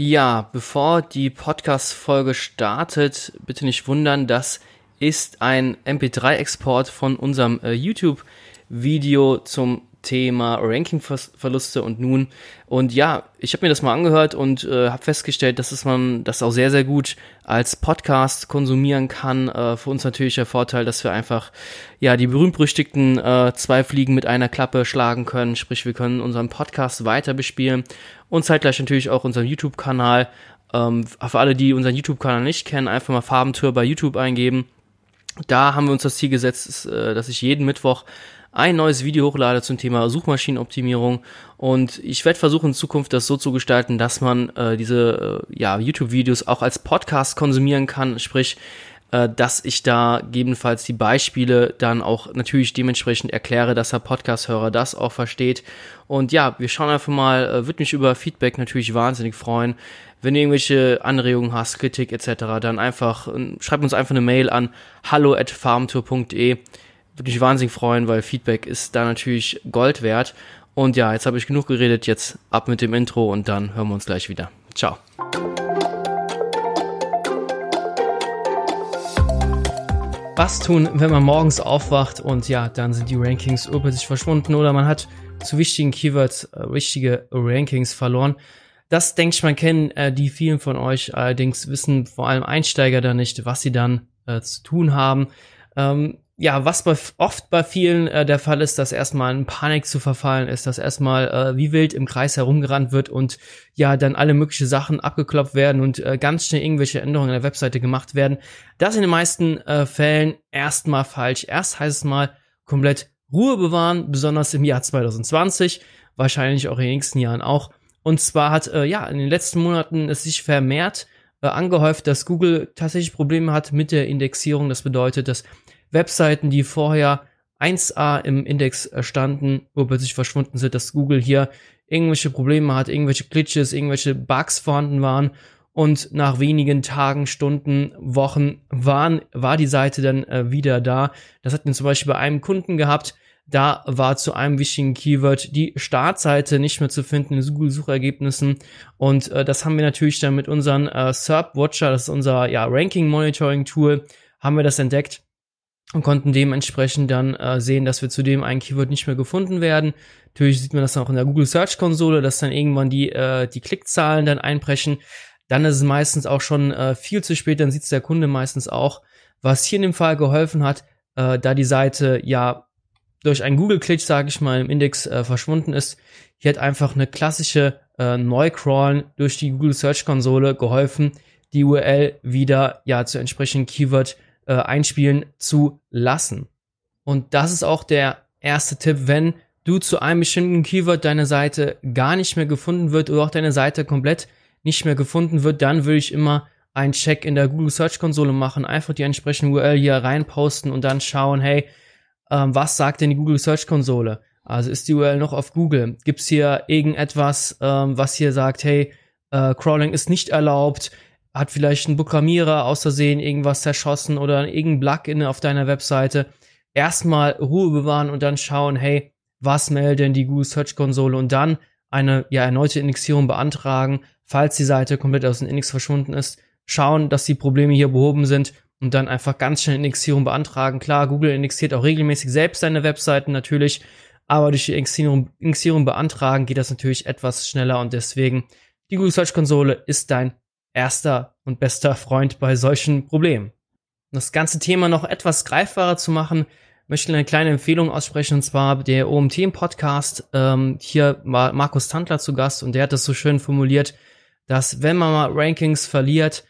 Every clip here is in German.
Ja, bevor die Podcast-Folge startet, bitte nicht wundern, das ist ein MP3-Export von unserem äh, YouTube-Video zum Thema Ranking-Verluste und nun. Und ja, ich habe mir das mal angehört und äh, habe festgestellt, dass es man das auch sehr, sehr gut als Podcast konsumieren kann. Äh, für uns natürlich der Vorteil, dass wir einfach ja die berühmt-berüchtigten äh, zwei Fliegen mit einer Klappe schlagen können. Sprich, wir können unseren Podcast weiter bespielen und zeitgleich natürlich auch unseren YouTube-Kanal. Ähm, für alle, die unseren YouTube-Kanal nicht kennen, einfach mal Farbentour bei YouTube eingeben. Da haben wir uns das Ziel gesetzt, äh, dass ich jeden Mittwoch ein neues Video hochlade zum Thema Suchmaschinenoptimierung. Und ich werde versuchen in Zukunft das so zu gestalten, dass man äh, diese äh, ja, YouTube-Videos auch als Podcast konsumieren kann, sprich, äh, dass ich da gegebenenfalls die Beispiele dann auch natürlich dementsprechend erkläre, dass der Podcast-Hörer das auch versteht. Und ja, wir schauen einfach mal, äh, würde mich über Feedback natürlich wahnsinnig freuen. Wenn du irgendwelche Anregungen hast, Kritik etc., dann einfach, äh, schreib uns einfach eine Mail an hallo at farmtour.de würde mich wahnsinnig freuen, weil Feedback ist da natürlich Gold wert. Und ja, jetzt habe ich genug geredet, jetzt ab mit dem Intro und dann hören wir uns gleich wieder. Ciao. Was tun, wenn man morgens aufwacht und ja, dann sind die Rankings urplötzlich verschwunden oder man hat zu wichtigen Keywords äh, wichtige Rankings verloren? Das denke ich mal kennen äh, die vielen von euch. Allerdings wissen vor allem Einsteiger da nicht, was sie dann äh, zu tun haben. Ähm, ja, was bei, oft bei vielen äh, der Fall ist, dass erstmal in Panik zu verfallen ist, dass erstmal äh, wie wild im Kreis herumgerannt wird und ja, dann alle möglichen Sachen abgeklopft werden und äh, ganz schnell irgendwelche Änderungen in der Webseite gemacht werden. Das in den meisten äh, Fällen erstmal falsch. Erst heißt es mal komplett Ruhe bewahren, besonders im Jahr 2020, wahrscheinlich auch in den nächsten Jahren auch. Und zwar hat äh, ja in den letzten Monaten es sich vermehrt äh, angehäuft, dass Google tatsächlich Probleme hat mit der Indexierung. Das bedeutet, dass Webseiten, die vorher 1a im Index standen, wo plötzlich verschwunden sind, dass Google hier irgendwelche Probleme hat, irgendwelche Glitches, irgendwelche Bugs vorhanden waren und nach wenigen Tagen, Stunden, Wochen waren, war die Seite dann äh, wieder da. Das hatten wir zum Beispiel bei einem Kunden gehabt, da war zu einem wichtigen Keyword die Startseite nicht mehr zu finden in Google-Suchergebnissen. Und äh, das haben wir natürlich dann mit unserem äh, SERP Watcher, das ist unser ja, Ranking-Monitoring-Tool, haben wir das entdeckt und konnten dementsprechend dann äh, sehen, dass wir zudem ein Keyword nicht mehr gefunden werden. Natürlich sieht man das auch in der Google Search Konsole, dass dann irgendwann die, äh, die Klickzahlen dann einbrechen. Dann ist es meistens auch schon äh, viel zu spät, dann sieht es der Kunde meistens auch. Was hier in dem Fall geholfen hat, äh, da die Seite ja durch einen Google-Click, sage ich mal, im Index äh, verschwunden ist, hier hat einfach eine klassische äh, Neucrawlen durch die Google Search Konsole geholfen, die URL wieder ja zu entsprechenden Keyword äh, einspielen zu lassen. Und das ist auch der erste Tipp, wenn du zu einem bestimmten Keyword deine Seite gar nicht mehr gefunden wird oder auch deine Seite komplett nicht mehr gefunden wird, dann würde ich immer einen Check in der Google Search Konsole machen, einfach die entsprechende URL hier reinposten und dann schauen, hey, ähm, was sagt denn die Google Search Konsole? Also ist die URL noch auf Google? Gibt es hier irgendetwas, ähm, was hier sagt, hey, äh, Crawling ist nicht erlaubt? Hat vielleicht ein Programmierer außersehen irgendwas zerschossen oder irgendein Plugin auf deiner Webseite. Erstmal Ruhe bewahren und dann schauen, hey, was meldet denn die Google Search Konsole und dann eine ja erneute Indexierung beantragen, falls die Seite komplett aus dem Index verschwunden ist, schauen, dass die Probleme hier behoben sind und dann einfach ganz schnell Indexierung beantragen. Klar, Google indexiert auch regelmäßig selbst seine Webseiten natürlich, aber durch die Indexierung, Indexierung beantragen geht das natürlich etwas schneller und deswegen die Google Search Konsole ist dein erster und bester Freund bei solchen Problemen. Um das ganze Thema noch etwas greifbarer zu machen, möchte ich eine kleine Empfehlung aussprechen, und zwar der OMT im Podcast. Ähm, hier war Markus Tandler zu Gast und der hat das so schön formuliert, dass wenn man mal Rankings verliert,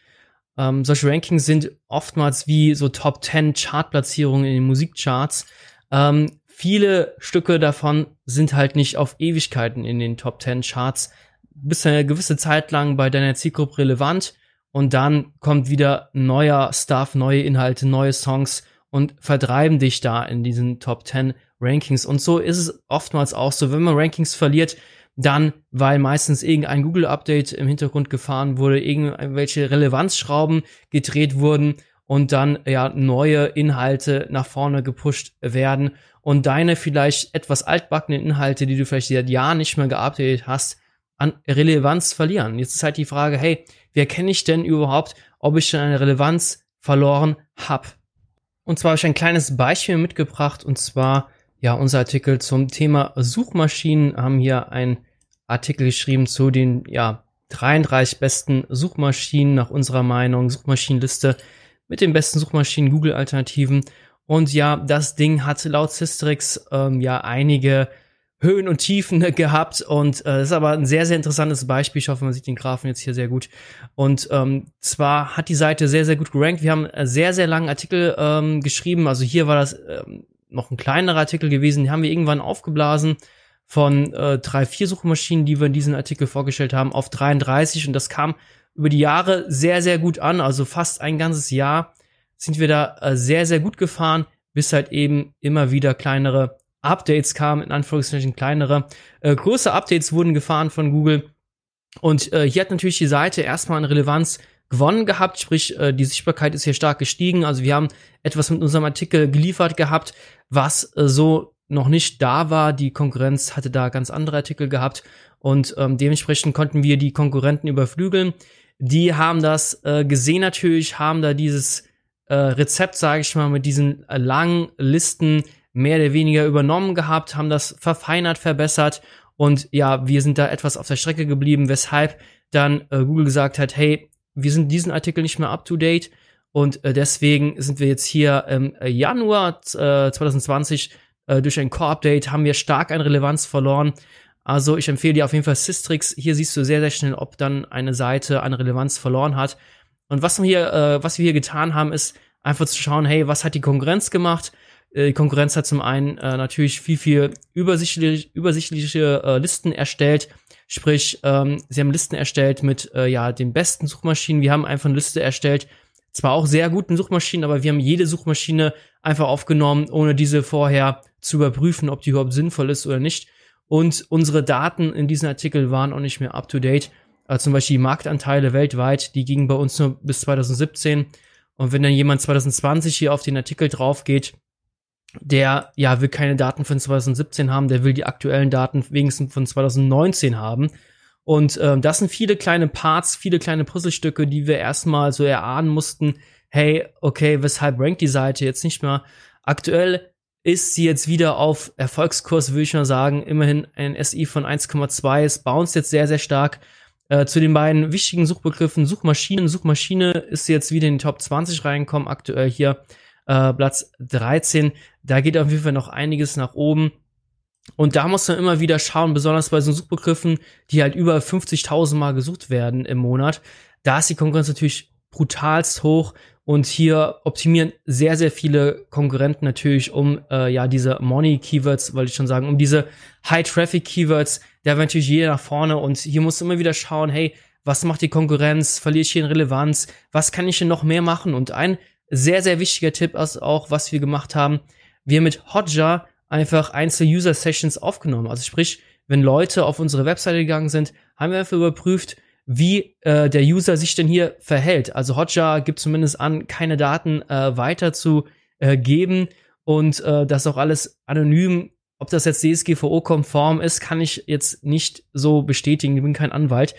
ähm, solche Rankings sind oftmals wie so Top 10 Chartplatzierungen in den Musikcharts. Ähm, viele Stücke davon sind halt nicht auf Ewigkeiten in den Top 10 Charts bist eine gewisse Zeit lang bei deiner Zielgruppe relevant und dann kommt wieder neuer Stuff, neue Inhalte, neue Songs und vertreiben dich da in diesen Top 10 Rankings. Und so ist es oftmals auch so, wenn man Rankings verliert, dann, weil meistens irgendein Google-Update im Hintergrund gefahren wurde, irgendwelche Relevanzschrauben gedreht wurden und dann ja neue Inhalte nach vorne gepusht werden und deine vielleicht etwas altbackenen Inhalte, die du vielleicht seit Jahren nicht mehr geupdatet hast, an Relevanz verlieren. Jetzt ist halt die Frage, hey, wie erkenne ich denn überhaupt, ob ich schon eine Relevanz verloren habe? Und zwar habe ich ein kleines Beispiel mitgebracht und zwar ja unser Artikel zum Thema Suchmaschinen haben hier ein Artikel geschrieben zu den ja 33 besten Suchmaschinen nach unserer Meinung, Suchmaschinenliste mit den besten Suchmaschinen Google Alternativen und ja, das Ding hat laut Systrix ähm, ja einige Höhen und Tiefen gehabt und äh, ist aber ein sehr, sehr interessantes Beispiel. Ich hoffe, man sieht den Graphen jetzt hier sehr gut. Und ähm, zwar hat die Seite sehr, sehr gut gerankt. Wir haben einen sehr, sehr langen Artikel ähm, geschrieben. Also hier war das ähm, noch ein kleinerer Artikel gewesen. Die haben wir irgendwann aufgeblasen von äh, drei, vier Suchmaschinen, die wir in diesem Artikel vorgestellt haben, auf 33. Und das kam über die Jahre sehr, sehr gut an. Also fast ein ganzes Jahr sind wir da äh, sehr, sehr gut gefahren, bis halt eben immer wieder kleinere Updates kamen, in Anführungszeichen kleinere. Äh, große Updates wurden gefahren von Google. Und äh, hier hat natürlich die Seite erstmal an Relevanz gewonnen gehabt, sprich äh, die Sichtbarkeit ist hier stark gestiegen. Also wir haben etwas mit unserem Artikel geliefert gehabt, was äh, so noch nicht da war. Die Konkurrenz hatte da ganz andere Artikel gehabt und ähm, dementsprechend konnten wir die Konkurrenten überflügeln. Die haben das äh, gesehen natürlich, haben da dieses äh, Rezept, sage ich mal, mit diesen äh, langen Listen mehr oder weniger übernommen gehabt, haben das verfeinert, verbessert und ja, wir sind da etwas auf der Strecke geblieben, weshalb dann äh, Google gesagt hat, hey, wir sind diesen Artikel nicht mehr up to date und äh, deswegen sind wir jetzt hier im Januar äh, 2020 äh, durch ein Core-Update haben wir stark an Relevanz verloren. Also ich empfehle dir auf jeden Fall Systrix. Hier siehst du sehr, sehr schnell, ob dann eine Seite an Relevanz verloren hat. Und was wir hier, äh, was wir hier getan haben, ist einfach zu schauen, hey, was hat die Konkurrenz gemacht? Äh, die Konkurrenz hat zum einen äh, natürlich viel, viel übersichtlich, übersichtliche äh, Listen erstellt. Sprich, ähm, sie haben Listen erstellt mit äh, ja den besten Suchmaschinen. Wir haben einfach eine Liste erstellt, zwar auch sehr guten Suchmaschinen, aber wir haben jede Suchmaschine einfach aufgenommen, ohne diese vorher zu überprüfen, ob die überhaupt sinnvoll ist oder nicht. Und unsere Daten in diesem Artikel waren auch nicht mehr up to date. Also zum Beispiel die Marktanteile weltweit, die gingen bei uns nur bis 2017. Und wenn dann jemand 2020 hier auf den Artikel drauf geht, der ja will keine Daten von 2017 haben, der will die aktuellen Daten wenigstens von 2019 haben. Und ähm, das sind viele kleine Parts, viele kleine Puzzlestücke, die wir erstmal so erahnen mussten. Hey, okay, weshalb rankt die Seite jetzt nicht mehr? Aktuell ist sie jetzt wieder auf Erfolgskurs, würde ich mal sagen. Immerhin ein SI von 1,2. Es bounced jetzt sehr, sehr stark. Äh, zu den beiden wichtigen Suchbegriffen Suchmaschinen. Suchmaschine ist jetzt wieder in die Top 20 reingekommen. Aktuell hier äh, Platz 13. Da geht auf jeden Fall noch einiges nach oben. Und da muss man immer wieder schauen, besonders bei so Suchbegriffen, die halt über 50.000 Mal gesucht werden im Monat. Da ist die Konkurrenz natürlich brutalst hoch und hier optimieren sehr, sehr viele Konkurrenten natürlich um äh, ja diese Money-Keywords, wollte ich schon sagen, um diese High-Traffic-Keywords. Da wäre natürlich jeder nach vorne und hier muss immer wieder schauen, hey, was macht die Konkurrenz? Verliere ich hier in Relevanz? Was kann ich denn noch mehr machen? Und ein sehr, sehr wichtiger Tipp ist auch, was wir gemacht haben. Wir mit Hotjar einfach einzelne User-Sessions aufgenommen. Also sprich, wenn Leute auf unsere Webseite gegangen sind, haben wir einfach überprüft, wie äh, der User sich denn hier verhält. Also Hotjar gibt zumindest an, keine Daten äh, weiter zu äh, geben und äh, das auch alles anonym. Ob das jetzt DSGVO-konform ist, kann ich jetzt nicht so bestätigen. Ich bin kein Anwalt.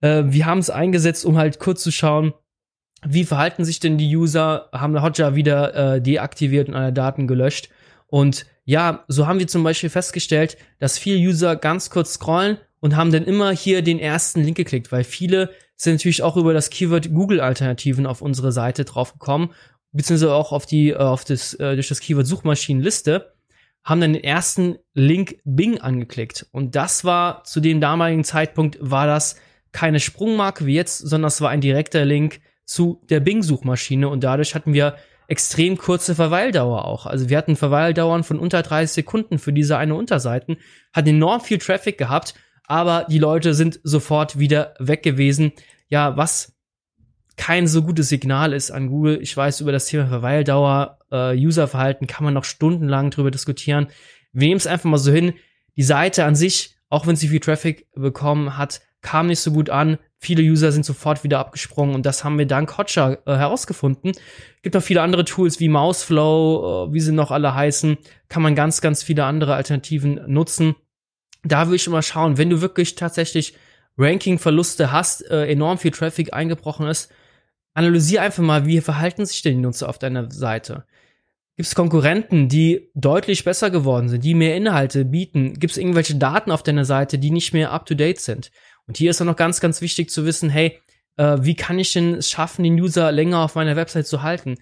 Äh, wir haben es eingesetzt, um halt kurz zu schauen, wie verhalten sich denn die User, haben Hotjar wieder äh, deaktiviert und alle Daten gelöscht. Und ja, so haben wir zum Beispiel festgestellt, dass viele User ganz kurz scrollen und haben dann immer hier den ersten Link geklickt, weil viele sind natürlich auch über das Keyword Google Alternativen auf unsere Seite draufgekommen, beziehungsweise auch auf die, äh, auf das, äh, durch das Keyword Suchmaschinenliste, haben dann den ersten Link Bing angeklickt. Und das war zu dem damaligen Zeitpunkt war das keine Sprungmarke wie jetzt, sondern es war ein direkter Link zu der Bing-Suchmaschine und dadurch hatten wir extrem kurze Verweildauer auch. Also wir hatten Verweildauern von unter 30 Sekunden für diese eine Unterseiten, hatten enorm viel Traffic gehabt, aber die Leute sind sofort wieder weg gewesen. Ja, was kein so gutes Signal ist an Google. Ich weiß, über das Thema Verweildauer, äh, Userverhalten kann man noch stundenlang drüber diskutieren. Wir nehmen es einfach mal so hin. Die Seite an sich, auch wenn sie viel Traffic bekommen hat, kam nicht so gut an. Viele User sind sofort wieder abgesprungen und das haben wir dank Hotjar äh, herausgefunden. Gibt noch viele andere Tools wie Mouseflow, äh, wie sie noch alle heißen. Kann man ganz, ganz viele andere Alternativen nutzen. Da will ich immer schauen, wenn du wirklich tatsächlich Ranking-Verluste hast, äh, enorm viel Traffic eingebrochen ist, analysier einfach mal, wie verhalten sich denn die Nutzer auf deiner Seite. Gibt es Konkurrenten, die deutlich besser geworden sind, die mehr Inhalte bieten? Gibt es irgendwelche Daten auf deiner Seite, die nicht mehr up-to-date sind? Und hier ist auch noch ganz, ganz wichtig zu wissen, hey, äh, wie kann ich denn es schaffen, den User länger auf meiner Website zu halten?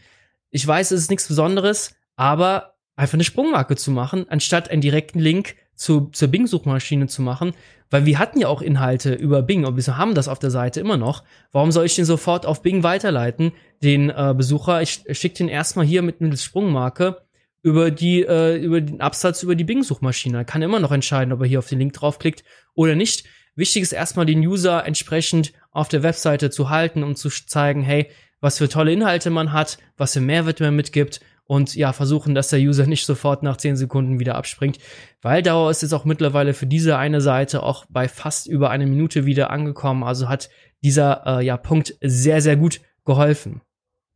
Ich weiß, es ist nichts Besonderes, aber einfach eine Sprungmarke zu machen, anstatt einen direkten Link zu, zur Bing-Suchmaschine zu machen, weil wir hatten ja auch Inhalte über Bing und wir haben das auf der Seite immer noch. Warum soll ich den sofort auf Bing weiterleiten, den äh, Besucher? Ich schicke den erstmal hier mit mittels Sprungmarke über die äh, über den Absatz über die Bing-Suchmaschine. Er kann immer noch entscheiden, ob er hier auf den Link draufklickt oder nicht. Wichtig ist erstmal den User entsprechend auf der Webseite zu halten, um zu zeigen, hey, was für tolle Inhalte man hat, was für Mehrwert man mitgibt und ja, versuchen, dass der User nicht sofort nach 10 Sekunden wieder abspringt. Weil Dauer ist jetzt auch mittlerweile für diese eine Seite auch bei fast über eine Minute wieder angekommen. Also hat dieser äh, ja, Punkt sehr, sehr gut geholfen.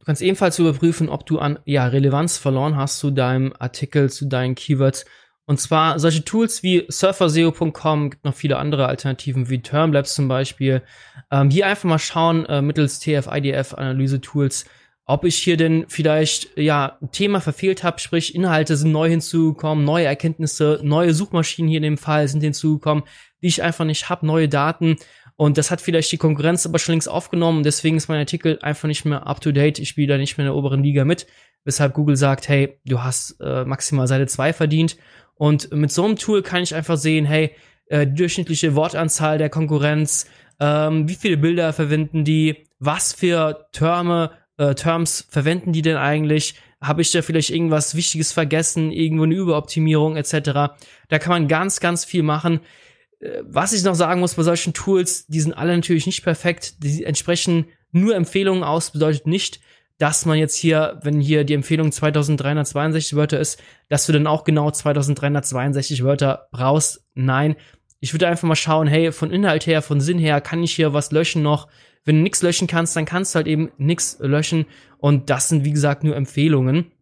Du kannst ebenfalls überprüfen, ob du an ja, Relevanz verloren hast zu deinem Artikel, zu deinen Keywords. Und zwar solche Tools wie surferseo.com, gibt noch viele andere Alternativen wie Termlabs zum Beispiel. Ähm, hier einfach mal schauen äh, mittels TF-IDF-Analyse-Tools, ob ich hier denn vielleicht ja ein Thema verfehlt habe, sprich Inhalte sind neu hinzugekommen, neue Erkenntnisse, neue Suchmaschinen hier in dem Fall sind hinzugekommen, die ich einfach nicht habe, neue Daten und das hat vielleicht die Konkurrenz aber schon längst aufgenommen, deswegen ist mein Artikel einfach nicht mehr up to date, ich spiele da nicht mehr in der oberen Liga mit, weshalb Google sagt, hey, du hast äh, maximal Seite 2 verdient und mit so einem Tool kann ich einfach sehen, hey, äh, die durchschnittliche Wortanzahl der Konkurrenz, ähm, wie viele Bilder verwenden die, was für Terme äh, Terms verwenden die denn eigentlich? Habe ich da vielleicht irgendwas Wichtiges vergessen, irgendwo eine Überoptimierung etc.? Da kann man ganz, ganz viel machen. Äh, was ich noch sagen muss bei solchen Tools, die sind alle natürlich nicht perfekt. Die entsprechen nur Empfehlungen aus, bedeutet nicht, dass man jetzt hier, wenn hier die Empfehlung 2362 Wörter ist, dass du dann auch genau 2362 Wörter brauchst. Nein, ich würde einfach mal schauen, hey, von Inhalt her, von Sinn her, kann ich hier was löschen noch? Wenn du nichts löschen kannst, dann kannst du halt eben nichts löschen. Und das sind, wie gesagt, nur Empfehlungen.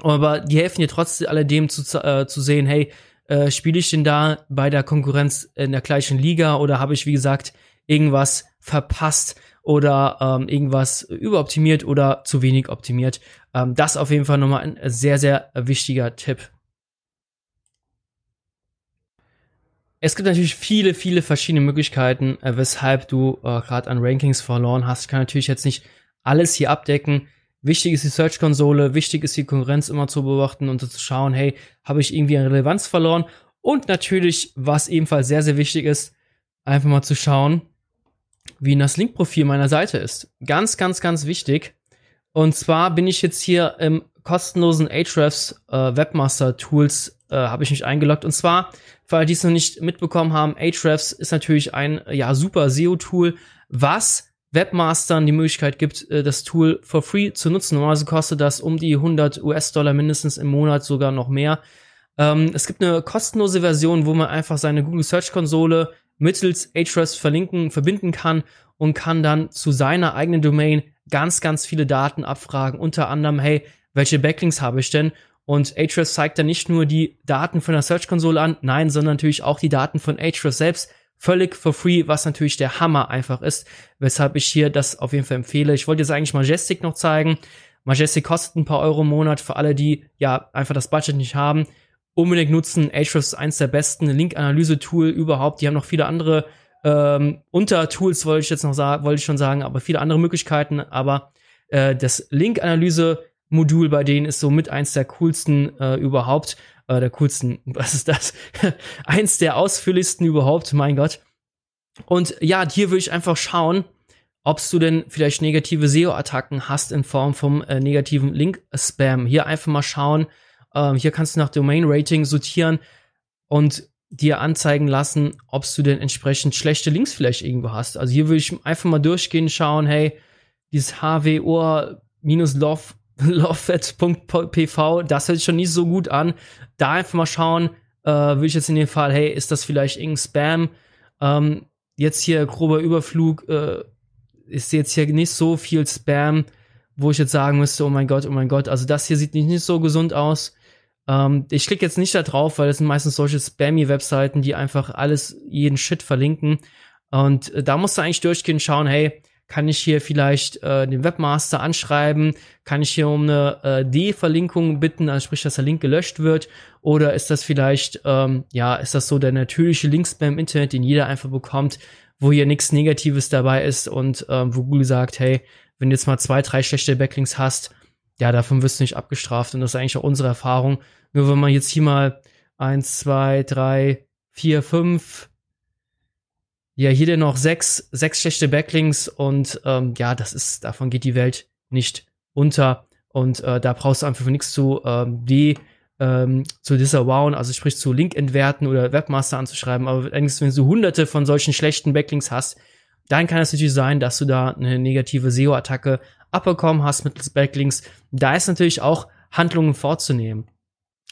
Aber die helfen dir trotzdem alledem zu, äh, zu sehen, hey, äh, spiele ich denn da bei der Konkurrenz in der gleichen Liga oder habe ich, wie gesagt, irgendwas verpasst oder ähm, irgendwas überoptimiert oder zu wenig optimiert. Ähm, das auf jeden Fall nochmal ein sehr, sehr wichtiger Tipp. Es gibt natürlich viele, viele verschiedene Möglichkeiten, äh, weshalb du äh, gerade an Rankings verloren hast. Ich kann natürlich jetzt nicht alles hier abdecken. Wichtig ist die Search-Konsole, wichtig ist die Konkurrenz immer zu beobachten und zu schauen, hey, habe ich irgendwie an Relevanz verloren? Und natürlich, was ebenfalls sehr, sehr wichtig ist, einfach mal zu schauen, wie das Link-Profil meiner Seite ist. Ganz, ganz, ganz wichtig. Und zwar bin ich jetzt hier im kostenlosen Ahrefs äh, Webmaster Tools äh, habe ich mich eingeloggt. Und zwar, alle, die es noch nicht mitbekommen haben, Ahrefs ist natürlich ein ja super SEO-Tool, was Webmastern die Möglichkeit gibt, äh, das Tool for free zu nutzen. Normalerweise kostet das um die 100 US-Dollar mindestens im Monat, sogar noch mehr. Ähm, es gibt eine kostenlose Version, wo man einfach seine Google Search Konsole mittels Ahrefs verlinken, verbinden kann und kann dann zu seiner eigenen Domain ganz, ganz viele Daten abfragen. Unter anderem, hey, welche Backlinks habe ich denn? Und Ahrefs zeigt dann nicht nur die Daten von der Search-Konsole an, nein, sondern natürlich auch die Daten von Ahrefs selbst. Völlig for free, was natürlich der Hammer einfach ist, weshalb ich hier das auf jeden Fall empfehle. Ich wollte jetzt eigentlich Majestic noch zeigen. Majestic kostet ein paar Euro im Monat für alle, die ja einfach das Budget nicht haben. Unbedingt nutzen. Ahrefs ist eins der besten Link-Analyse-Tool überhaupt. Die haben noch viele andere ähm, Untertools, wollte ich jetzt noch sagen, wollte ich schon sagen, aber viele andere Möglichkeiten. Aber äh, das Link-Analyse Modul bei denen ist so mit eins der coolsten äh, überhaupt. Äh, der coolsten, was ist das? eins der ausführlichsten überhaupt, mein Gott. Und ja, hier würde ich einfach schauen, ob du denn vielleicht negative SEO-Attacken hast in Form vom äh, negativen Link-Spam. Hier einfach mal schauen. Ähm, hier kannst du nach Domain-Rating sortieren und dir anzeigen lassen, ob du denn entsprechend schlechte Links vielleicht irgendwo hast. Also hier würde ich einfach mal durchgehen, schauen, hey, dieses HWO minus Love lovefet.pv, das hört sich schon nicht so gut an. Da einfach mal schauen, äh, würde ich jetzt in dem Fall, hey, ist das vielleicht irgendein Spam? Ähm, jetzt hier grober Überflug, äh, ist jetzt hier nicht so viel Spam, wo ich jetzt sagen müsste, oh mein Gott, oh mein Gott, also das hier sieht nicht, nicht so gesund aus. Ähm, ich klicke jetzt nicht da drauf, weil das sind meistens solche spammy Webseiten, die einfach alles, jeden Shit verlinken. Und äh, da musst du eigentlich durchgehen schauen, hey, kann ich hier vielleicht äh, den Webmaster anschreiben? Kann ich hier um eine äh, D-Verlinkung bitten, also sprich, dass der Link gelöscht wird? Oder ist das vielleicht, ähm, ja, ist das so der natürliche Linkspam im Internet, den jeder einfach bekommt, wo hier nichts Negatives dabei ist und ähm, wo Google sagt, hey, wenn du jetzt mal zwei, drei schlechte Backlinks hast, ja, davon wirst du nicht abgestraft. Und das ist eigentlich auch unsere Erfahrung. Nur wenn man jetzt hier mal eins, zwei, drei, vier, fünf, ja, hier denn noch sechs, sechs schlechte Backlinks und ähm, ja, das ist, davon geht die Welt nicht unter. Und äh, da brauchst du einfach nichts zu ähm, die ähm, zu disavowen, also sprich zu Link entwerten oder Webmaster anzuschreiben. Aber wenn du hunderte von solchen schlechten Backlinks hast, dann kann es natürlich sein, dass du da eine negative SEO-Attacke abbekommen hast mittels Backlinks. Da ist natürlich auch Handlungen vorzunehmen.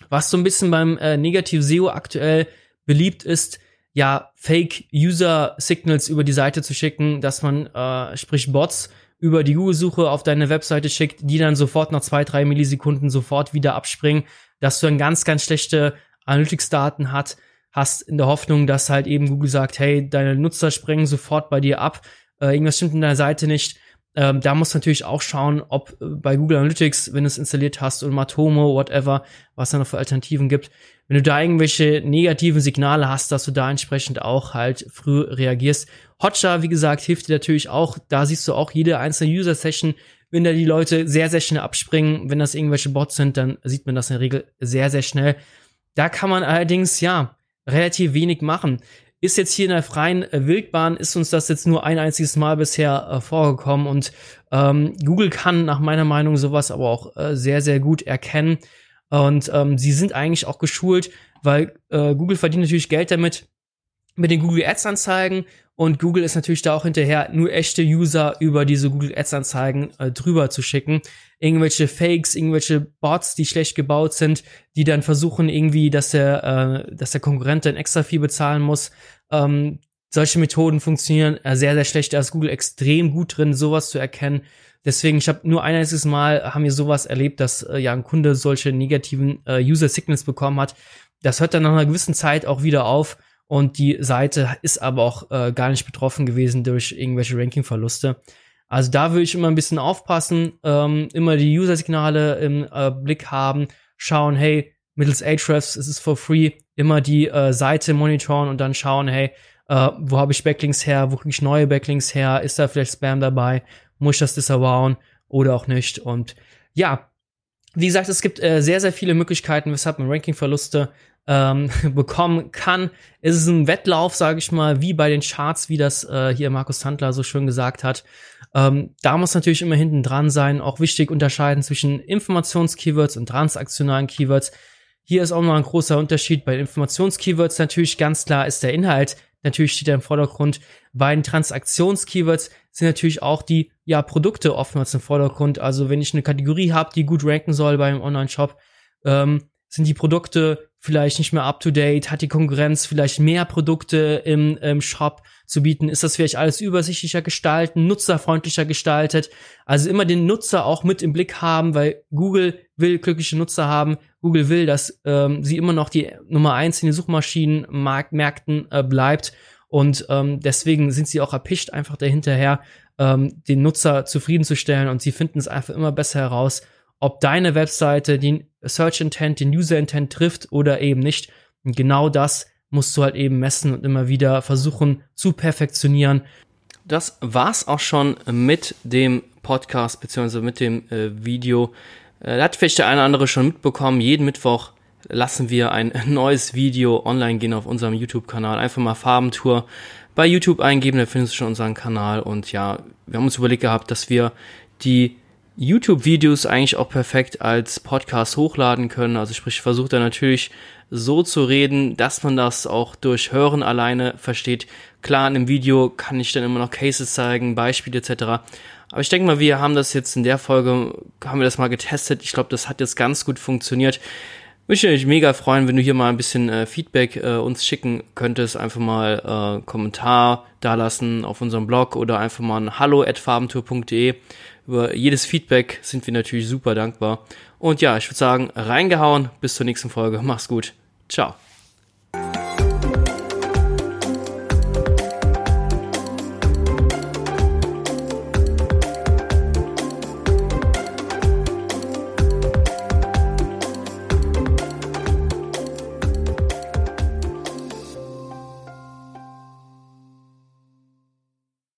Was so ein bisschen beim äh, Negativ SEO aktuell beliebt ist, ja, Fake-User-Signals über die Seite zu schicken, dass man, äh, sprich Bots, über die Google-Suche auf deine Webseite schickt, die dann sofort nach zwei, drei Millisekunden sofort wieder abspringen, dass du dann ganz, ganz schlechte Analytics-Daten hat, hast in der Hoffnung, dass halt eben Google sagt, hey, deine Nutzer springen sofort bei dir ab, äh, irgendwas stimmt in deiner Seite nicht. Ähm, da musst du natürlich auch schauen, ob äh, bei Google Analytics, wenn du es installiert hast, und Matomo, whatever, was da noch für Alternativen gibt, wenn du da irgendwelche negativen Signale hast, dass du da entsprechend auch halt früh reagierst. Hotjar, wie gesagt, hilft dir natürlich auch. Da siehst du auch jede einzelne User-Session. Wenn da die Leute sehr, sehr schnell abspringen, wenn das irgendwelche Bots sind, dann sieht man das in der Regel sehr, sehr schnell. Da kann man allerdings, ja, relativ wenig machen. Ist jetzt hier in der freien Wildbahn, ist uns das jetzt nur ein einziges Mal bisher äh, vorgekommen und ähm, Google kann nach meiner Meinung sowas aber auch äh, sehr, sehr gut erkennen. Und ähm, sie sind eigentlich auch geschult, weil äh, Google verdient natürlich Geld damit, mit den Google Ads Anzeigen und Google ist natürlich da auch hinterher, nur echte User über diese Google Ads Anzeigen äh, drüber zu schicken. Irgendwelche Fakes, irgendwelche Bots, die schlecht gebaut sind, die dann versuchen irgendwie, dass der, äh, dass der Konkurrent dann extra viel bezahlen muss. Ähm, solche Methoden funktionieren äh, sehr, sehr schlecht. Da ist Google extrem gut drin, sowas zu erkennen. Deswegen, ich habe nur ein einziges Mal haben wir sowas erlebt, dass äh, ja ein Kunde solche negativen äh, User Signals bekommen hat. Das hört dann nach einer gewissen Zeit auch wieder auf und die Seite ist aber auch äh, gar nicht betroffen gewesen durch irgendwelche Ranking-Verluste. Also da würde ich immer ein bisschen aufpassen, ähm, immer die User-Signale im äh, Blick haben, schauen, hey, mittels Ahrefs ist es for free, immer die äh, Seite monitoren und dann schauen, hey, äh, wo habe ich Backlinks her, wo kriege ich neue Backlinks her, ist da vielleicht Spam dabei muss ich das disavowen oder auch nicht. Und ja, wie gesagt, es gibt äh, sehr, sehr viele Möglichkeiten, weshalb man Rankingverluste ähm, bekommen kann. Es ist ein Wettlauf, sage ich mal, wie bei den Charts, wie das äh, hier Markus Tandler so schön gesagt hat. Ähm, da muss natürlich immer hinten dran sein. Auch wichtig unterscheiden zwischen Informationskeywords und transaktionalen Keywords. Hier ist auch noch ein großer Unterschied. Bei Informationskeywords natürlich ganz klar ist der Inhalt natürlich steht er im Vordergrund. Bei den Transaktions-Keywords sind natürlich auch die ja, Produkte oftmals im Vordergrund. Also wenn ich eine Kategorie habe, die gut ranken soll beim Online-Shop, ähm, sind die Produkte vielleicht nicht mehr up-to-date, hat die Konkurrenz vielleicht mehr Produkte im, im Shop zu bieten, ist das vielleicht alles übersichtlicher gestalten, nutzerfreundlicher gestaltet, also immer den Nutzer auch mit im Blick haben, weil Google will glückliche Nutzer haben, Google will, dass ähm, sie immer noch die Nummer eins in den Suchmaschinenmärkten äh, bleibt. Und ähm, deswegen sind sie auch erpicht einfach dahinterher, ähm, den Nutzer zufriedenzustellen. Und sie finden es einfach immer besser heraus, ob deine Webseite den Search Intent, den User Intent trifft oder eben nicht. Und genau das musst du halt eben messen und immer wieder versuchen zu perfektionieren. Das war's auch schon mit dem Podcast beziehungsweise mit dem äh, Video. Äh, da hat vielleicht der eine oder andere schon mitbekommen. Jeden Mittwoch lassen wir ein neues Video online gehen auf unserem YouTube-Kanal. Einfach mal Farbentour bei YouTube eingeben, da findest du schon unseren Kanal. Und ja, wir haben uns überlegt gehabt, dass wir die YouTube-Videos eigentlich auch perfekt als Podcast hochladen können. Also sprich, versucht er natürlich so zu reden, dass man das auch durch Hören alleine versteht. Klar, in einem Video kann ich dann immer noch Cases zeigen, Beispiele etc. Aber ich denke mal, wir haben das jetzt in der Folge, haben wir das mal getestet. Ich glaube, das hat jetzt ganz gut funktioniert. Würde mich mega freuen, wenn du hier mal ein bisschen äh, Feedback äh, uns schicken könntest. Einfach mal äh, Kommentar dalassen auf unserem Blog oder einfach mal ein hallo at farbentour.de. Über jedes Feedback sind wir natürlich super dankbar. Und ja, ich würde sagen, reingehauen. Bis zur nächsten Folge. Mach's gut. Ciao.